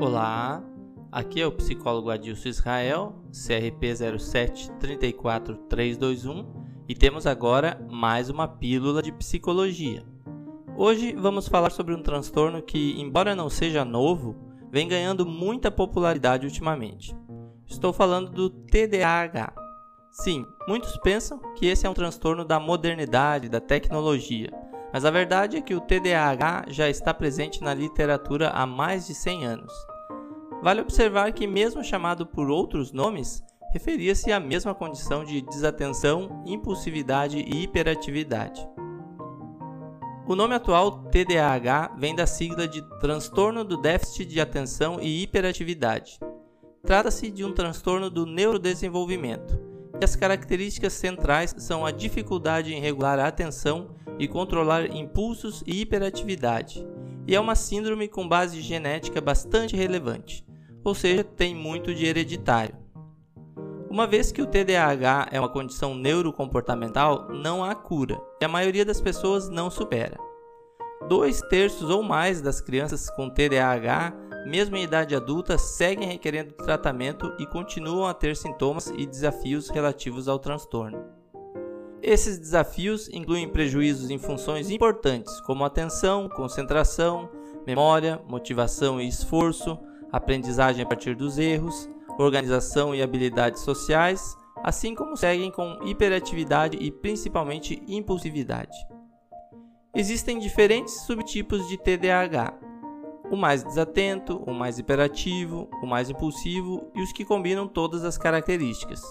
Olá, aqui é o psicólogo Adilson Israel, CRP 0734321 e temos agora mais uma pílula de psicologia. Hoje vamos falar sobre um transtorno que, embora não seja novo, vem ganhando muita popularidade ultimamente. Estou falando do TDAH. Sim, muitos pensam que esse é um transtorno da modernidade, da tecnologia, mas a verdade é que o TDAH já está presente na literatura há mais de 100 anos. Vale observar que, mesmo chamado por outros nomes, referia-se à mesma condição de desatenção, impulsividade e hiperatividade. O nome atual TDAH vem da sigla de Transtorno do Déficit de Atenção e Hiperatividade. Trata-se de um transtorno do neurodesenvolvimento, e as características centrais são a dificuldade em regular a atenção e controlar impulsos e hiperatividade, e é uma síndrome com base genética bastante relevante, ou seja, tem muito de hereditário. Uma vez que o TDAH é uma condição neurocomportamental, não há cura, e a maioria das pessoas não supera. Dois terços ou mais das crianças com TDAH mesmo em idade adulta, seguem requerendo tratamento e continuam a ter sintomas e desafios relativos ao transtorno. Esses desafios incluem prejuízos em funções importantes como atenção, concentração, memória, motivação e esforço, aprendizagem a partir dos erros, organização e habilidades sociais, assim como seguem com hiperatividade e principalmente impulsividade. Existem diferentes subtipos de TDAH, o mais desatento, o mais hiperativo, o mais impulsivo e os que combinam todas as características.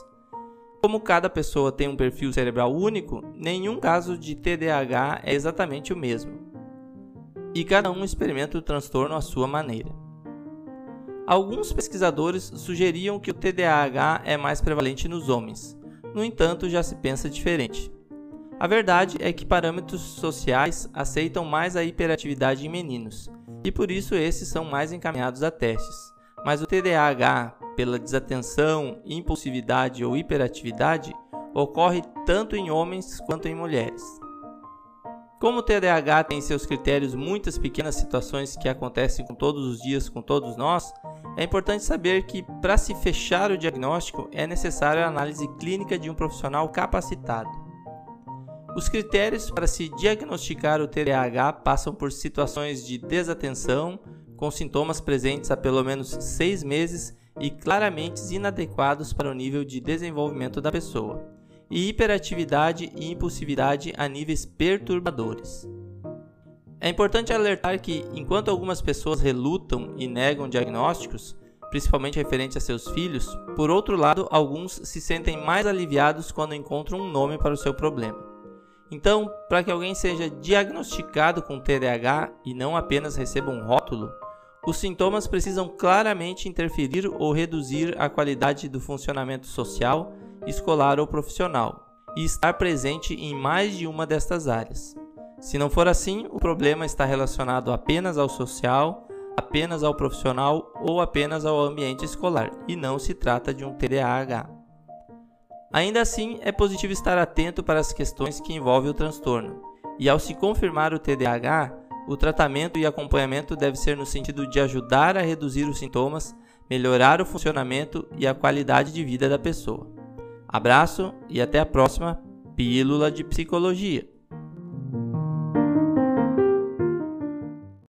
Como cada pessoa tem um perfil cerebral único, nenhum caso de TDAH é exatamente o mesmo. E cada um experimenta o transtorno à sua maneira. Alguns pesquisadores sugeriam que o TDAH é mais prevalente nos homens, no entanto, já se pensa diferente. A verdade é que parâmetros sociais aceitam mais a hiperatividade em meninos, e por isso esses são mais encaminhados a testes. Mas o TDAH, pela desatenção, impulsividade ou hiperatividade, ocorre tanto em homens quanto em mulheres. Como o TDAH tem seus critérios muitas pequenas situações que acontecem com todos os dias com todos nós, é importante saber que para se fechar o diagnóstico é necessário a análise clínica de um profissional capacitado. Os critérios para se diagnosticar o TDAH passam por situações de desatenção, com sintomas presentes há pelo menos seis meses e claramente inadequados para o nível de desenvolvimento da pessoa, e hiperatividade e impulsividade a níveis perturbadores. É importante alertar que, enquanto algumas pessoas relutam e negam diagnósticos, principalmente referentes a seus filhos, por outro lado, alguns se sentem mais aliviados quando encontram um nome para o seu problema. Então, para que alguém seja diagnosticado com TDAH e não apenas receba um rótulo, os sintomas precisam claramente interferir ou reduzir a qualidade do funcionamento social, escolar ou profissional, e estar presente em mais de uma destas áreas. Se não for assim, o problema está relacionado apenas ao social, apenas ao profissional ou apenas ao ambiente escolar, e não se trata de um TDAH. Ainda assim, é positivo estar atento para as questões que envolvem o transtorno, e ao se confirmar o TDAH, o tratamento e acompanhamento deve ser no sentido de ajudar a reduzir os sintomas, melhorar o funcionamento e a qualidade de vida da pessoa. Abraço e até a próxima Pílula de Psicologia.